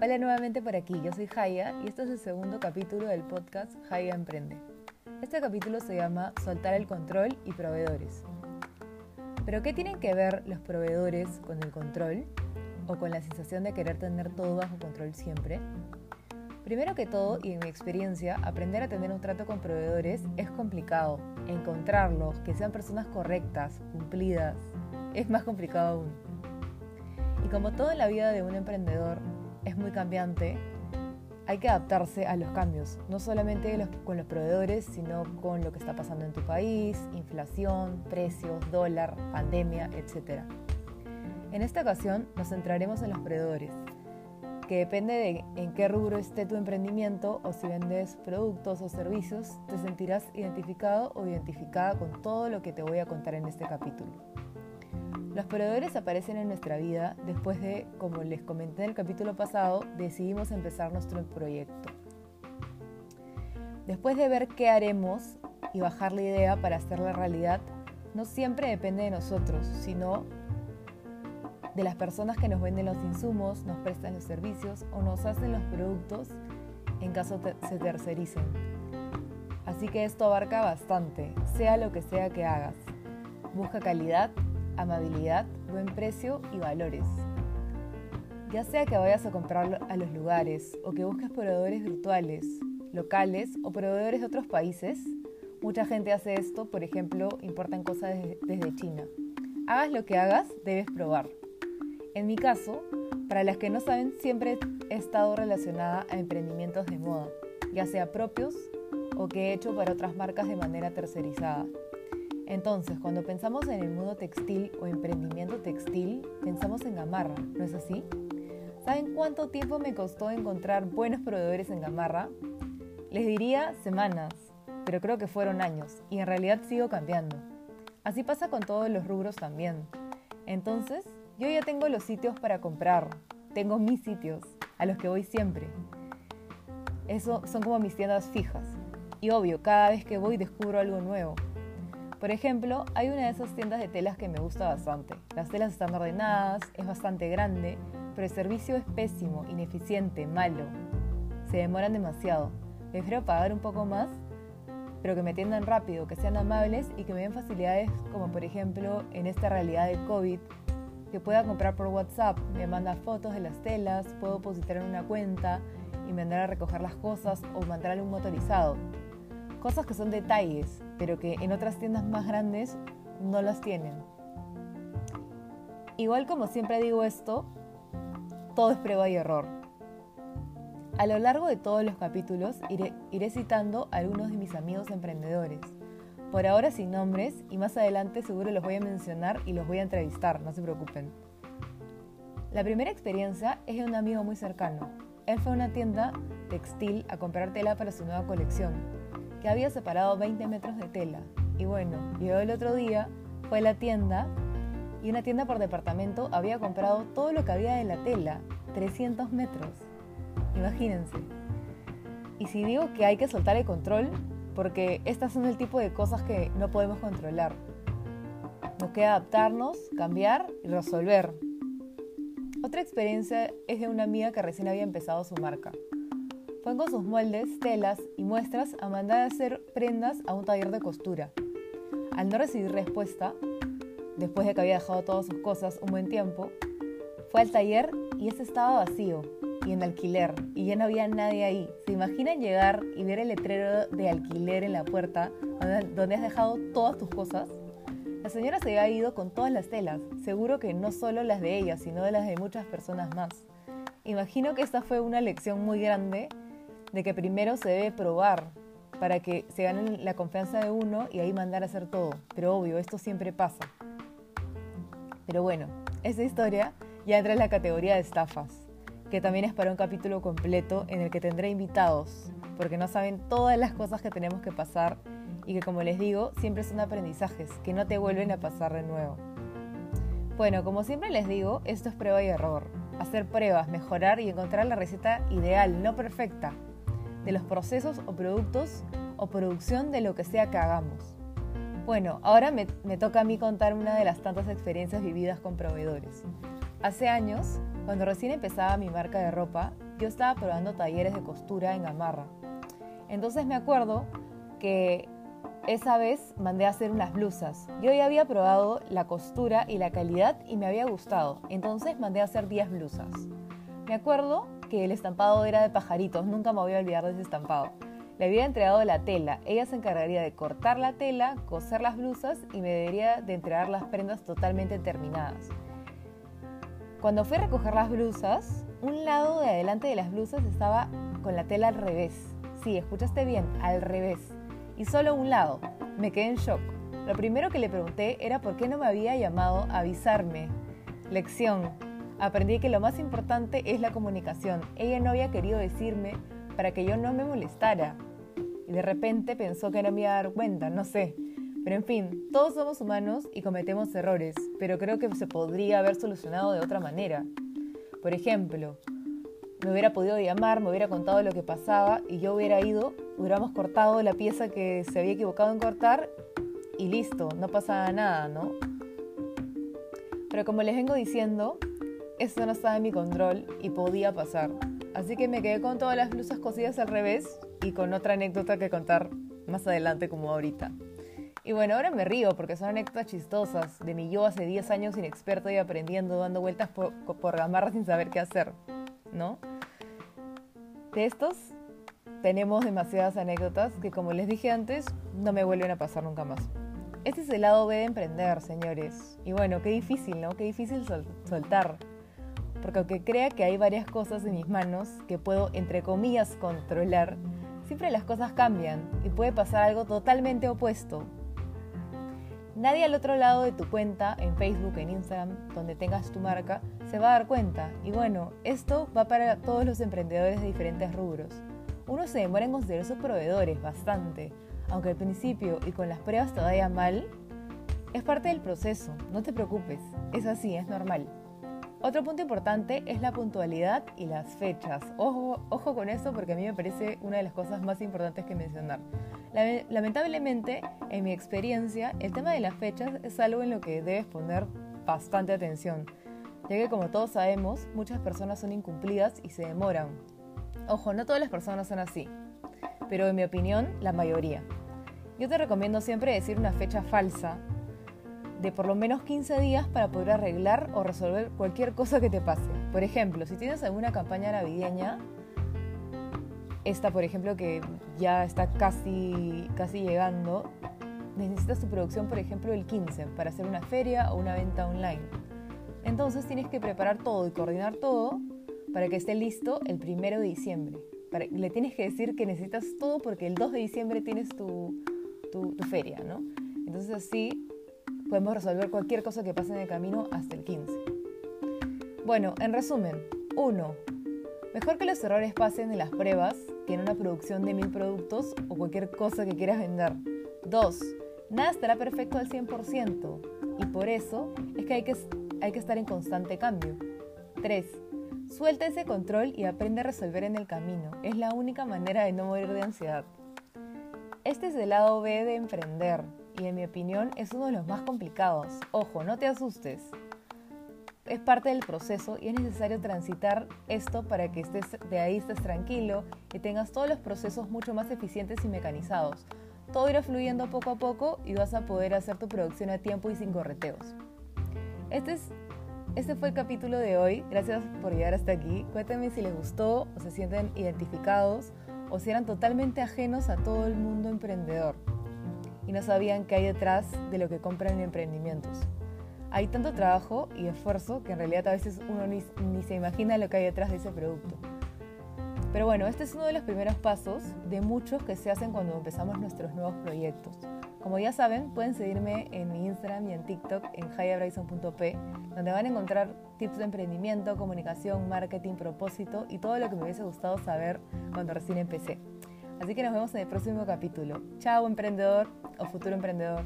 Hola nuevamente por aquí, yo soy Jaya y este es el segundo capítulo del podcast Jaya Emprende. Este capítulo se llama Soltar el control y proveedores. ¿Pero qué tienen que ver los proveedores con el control o con la sensación de querer tener todo bajo control siempre? Primero que todo, y en mi experiencia, aprender a tener un trato con proveedores es complicado. Encontrarlos, que sean personas correctas, cumplidas, es más complicado aún. Y como todo en la vida de un emprendedor es muy cambiante, hay que adaptarse a los cambios, no solamente con los proveedores, sino con lo que está pasando en tu país, inflación, precios, dólar, pandemia, etc. En esta ocasión nos centraremos en los proveedores, que depende de en qué rubro esté tu emprendimiento o si vendes productos o servicios, te sentirás identificado o identificada con todo lo que te voy a contar en este capítulo. Los proveedores aparecen en nuestra vida después de, como les comenté en el capítulo pasado, decidimos empezar nuestro proyecto. Después de ver qué haremos y bajar la idea para hacerla realidad, no siempre depende de nosotros, sino de las personas que nos venden los insumos, nos prestan los servicios o nos hacen los productos en caso se tercericen. Así que esto abarca bastante, sea lo que sea que hagas. Busca calidad amabilidad, buen precio y valores. Ya sea que vayas a comprar a los lugares o que busques proveedores virtuales, locales o proveedores de otros países, mucha gente hace esto, por ejemplo, importan cosas desde, China. Hagas lo que hagas, debes probar. En mi caso, para las que no saben, siempre he estado relacionada a emprendimientos de moda, ya sea propios o que he hecho para otras marcas de manera tercerizada. Entonces, cuando pensamos en el mundo textil o emprendimiento textil, pensamos en Gamarra, ¿no es así? ¿Saben cuánto tiempo me costó encontrar buenos proveedores en Gamarra? Les diría semanas, pero creo que fueron años y en realidad sigo cambiando. Así pasa con todos los rubros también. Entonces, yo ya tengo los sitios para comprar, tengo mis sitios, a los que voy siempre. Eso son como mis tiendas fijas. Y obvio, cada vez que voy descubro algo nuevo. Por ejemplo, hay una de esas tiendas de telas que me gusta bastante. Las telas están ordenadas, es bastante grande, pero el servicio es pésimo, ineficiente, malo. Se demoran demasiado. Prefiero pagar un poco más, pero que me atiendan rápido, que sean amables y que me den facilidades como por ejemplo en esta realidad de COVID, que pueda comprar por WhatsApp, me manda fotos de las telas, puedo depositar en una cuenta y mandar a recoger las cosas o mandarle un motorizado. Cosas que son detalles, pero que en otras tiendas más grandes no las tienen. Igual como siempre digo esto, todo es prueba y error. A lo largo de todos los capítulos iré, iré, citando a algunos de mis amigos emprendedores. Por ahora sin nombres y más adelante seguro los voy a mencionar y los voy a entrevistar, no se preocupen. La primera experiencia es de un amigo muy cercano. Él fue a una tienda textil a comprar tela para su nueva colección que había separado 20 metros de tela. Y bueno, llegó el otro día, fue a la tienda y una tienda por departamento había comprado todo lo que había de la tela, 300 metros. Imagínense. Y si digo que hay que soltar el control, porque estas son el tipo de cosas que no podemos controlar. Nos queda adaptarnos, cambiar y resolver. Otra experiencia es de una amiga que recién había empezado su marca. Fue con sus moldes, telas y muestras a mandar a hacer prendas a un taller de costura. Al no recibir respuesta, después de que había dejado todas sus cosas un buen tiempo, fue al taller y ese estaba vacío y en alquiler y ya no había nadie ahí. ¿Se imaginan llegar y ver el letrero de alquiler en la puerta donde has dejado todas tus cosas? La señora se había ido con todas las telas, seguro que no solo las de ella, sino de las de muchas personas más. Imagino que esta fue una lección muy grande de que primero se debe probar para que se gane la confianza de uno y ahí mandar a hacer todo. Pero obvio, esto siempre pasa. Pero bueno, esa historia ya entra en la categoría de estafas, que también es para un capítulo completo en el que tendré invitados, porque no saben todas las cosas que tenemos que pasar y que como les digo, siempre son aprendizajes que no te vuelven a pasar de nuevo. Bueno, como siempre les digo, esto es prueba y error. Hacer pruebas, mejorar y encontrar la receta ideal, no perfecta, de los procesos o productos o producción de lo que sea que hagamos. Bueno, ahora me, toca a mí contar una de las tantas experiencias vividas con proveedores. Hace años, cuando recién empezaba mi marca de ropa, yo estaba probando talleres de costura en Gamarra. Entonces me acuerdo que esa vez mandé a hacer unas blusas. Yo ya había probado la costura y la calidad y me había gustado. Entonces mandé a hacer 10 blusas. Me acuerdo que el estampado era de pajaritos, nunca me voy a olvidar de ese estampado. Le había entregado la tela, ella se encargaría de cortar la tela, coser las blusas y me debería de entregar las prendas totalmente terminadas. Cuando fui a recoger las blusas, un lado de adelante de las blusas estaba con la tela al revés. Sí, escuchaste bien, al revés. Y solo un lado. Me quedé en shock. Lo primero que le pregunté era por qué no me había llamado a avisarme. Lección. Aprendí que lo más importante es la comunicación. Ella no había querido decirme para que yo no me molestara. Y de repente pensó que no me iba a dar cuenta, no sé. Pero en fin, todos somos humanos y cometemos errores, pero creo que se podría haber solucionado de otra manera. Por ejemplo, me hubiera podido llamar, me hubiera contado lo que pasaba y yo hubiera ido, hubiéramos cortado la pieza que se había equivocado en cortar y listo, no pasaba nada, ¿no? Pero como les vengo diciendo, eso no estaba en mi control y podía pasar. Así que me quedé con todas las blusas cosidas al revés y con otra anécdota que contar más adelante como ahorita. Y bueno, ahora me río porque son anécdotas chistosas de mi yo hace 10 años inexperto y aprendiendo, dando vueltas por, por gamarra sin saber qué hacer, ¿no? De estos tenemos demasiadas anécdotas que como les dije antes, no me vuelven a pasar nunca más. Este es el lado B de emprender, señores. Y bueno, qué difícil, ¿no? Qué difícil soltar. Porque aunque crea que hay varias cosas en mis manos que puedo, entre comillas, controlar, siempre las cosas cambian y puede pasar algo totalmente opuesto. Nadie al otro lado de tu cuenta, en Facebook, en Instagram, donde tengas tu marca, se va a dar cuenta. Y bueno, esto va para todos los emprendedores de diferentes rubros. Uno se demora en considerar sus proveedores bastante, aunque al principio y con las pruebas vaya mal, es parte del proceso, no te preocupes, es así, es normal. Otro punto importante es la puntualidad y las fechas. Ojo, ojo con eso porque a mí me parece una de las cosas más importantes que mencionar. Lamentablemente, en mi experiencia, el tema de las fechas es algo en lo que debes poner bastante atención, ya que como todos sabemos, muchas personas son incumplidas y se demoran. Ojo, no todas las personas son así, pero en mi opinión, la mayoría. Yo te recomiendo siempre decir una fecha falsa de por lo menos 15 días para poder arreglar o resolver cualquier cosa que te pase. Por ejemplo, si tienes alguna campaña navideña, esta por ejemplo que ya está casi, casi llegando, necesitas tu producción por ejemplo el 15 para hacer una feria o una venta online. Entonces tienes que preparar todo y coordinar todo para que esté listo el 1 de diciembre. le tienes que decir que necesitas todo porque el 2 de diciembre tienes tu, tu, tu feria, ¿no? Entonces así podemos resolver cualquier cosa que pase en el camino hasta el 15. Bueno, en resumen, 1. Mejor que los errores pasen en las pruebas que en una producción de mil productos o cualquier cosa que quieras vender. 2. Nada estará perfecto al 100% y por eso es que hay que, hay que estar en constante cambio. 3. Suelta ese control y aprende a resolver en el camino. Es la única manera de no morir de ansiedad. Este es el lado B de emprender y en mi opinión es uno de los más complicados. Ojo, no te asustes. Es parte del proceso y es necesario transitar esto para que estés de ahí estés tranquilo y tengas todos los procesos mucho más eficientes y mecanizados. Todo irá fluyendo poco a poco y vas a poder hacer tu producción a tiempo y sin correteos. Este, es, este fue el capítulo de hoy. Gracias por llegar hasta aquí. Cuéntame si les gustó o se sienten identificados o si eran totalmente ajenos a todo el mundo emprendedor y no sabían qué hay detrás de lo que compran en emprendimientos. Hay tanto trabajo y esfuerzo que en realidad a veces uno ni, se imagina lo que hay detrás de ese producto. Pero bueno, este es uno de los primeros pasos de muchos que se hacen cuando empezamos nuestros nuevos proyectos. Como ya saben, pueden seguirme en mi Instagram y en TikTok en hayabrison.p, donde van a encontrar tips de emprendimiento, comunicación, marketing, propósito y todo lo que me hubiese gustado saber cuando recién empecé. Así que nos vemos en el próximo capítulo. Chao emprendedor o futuro emprendedor.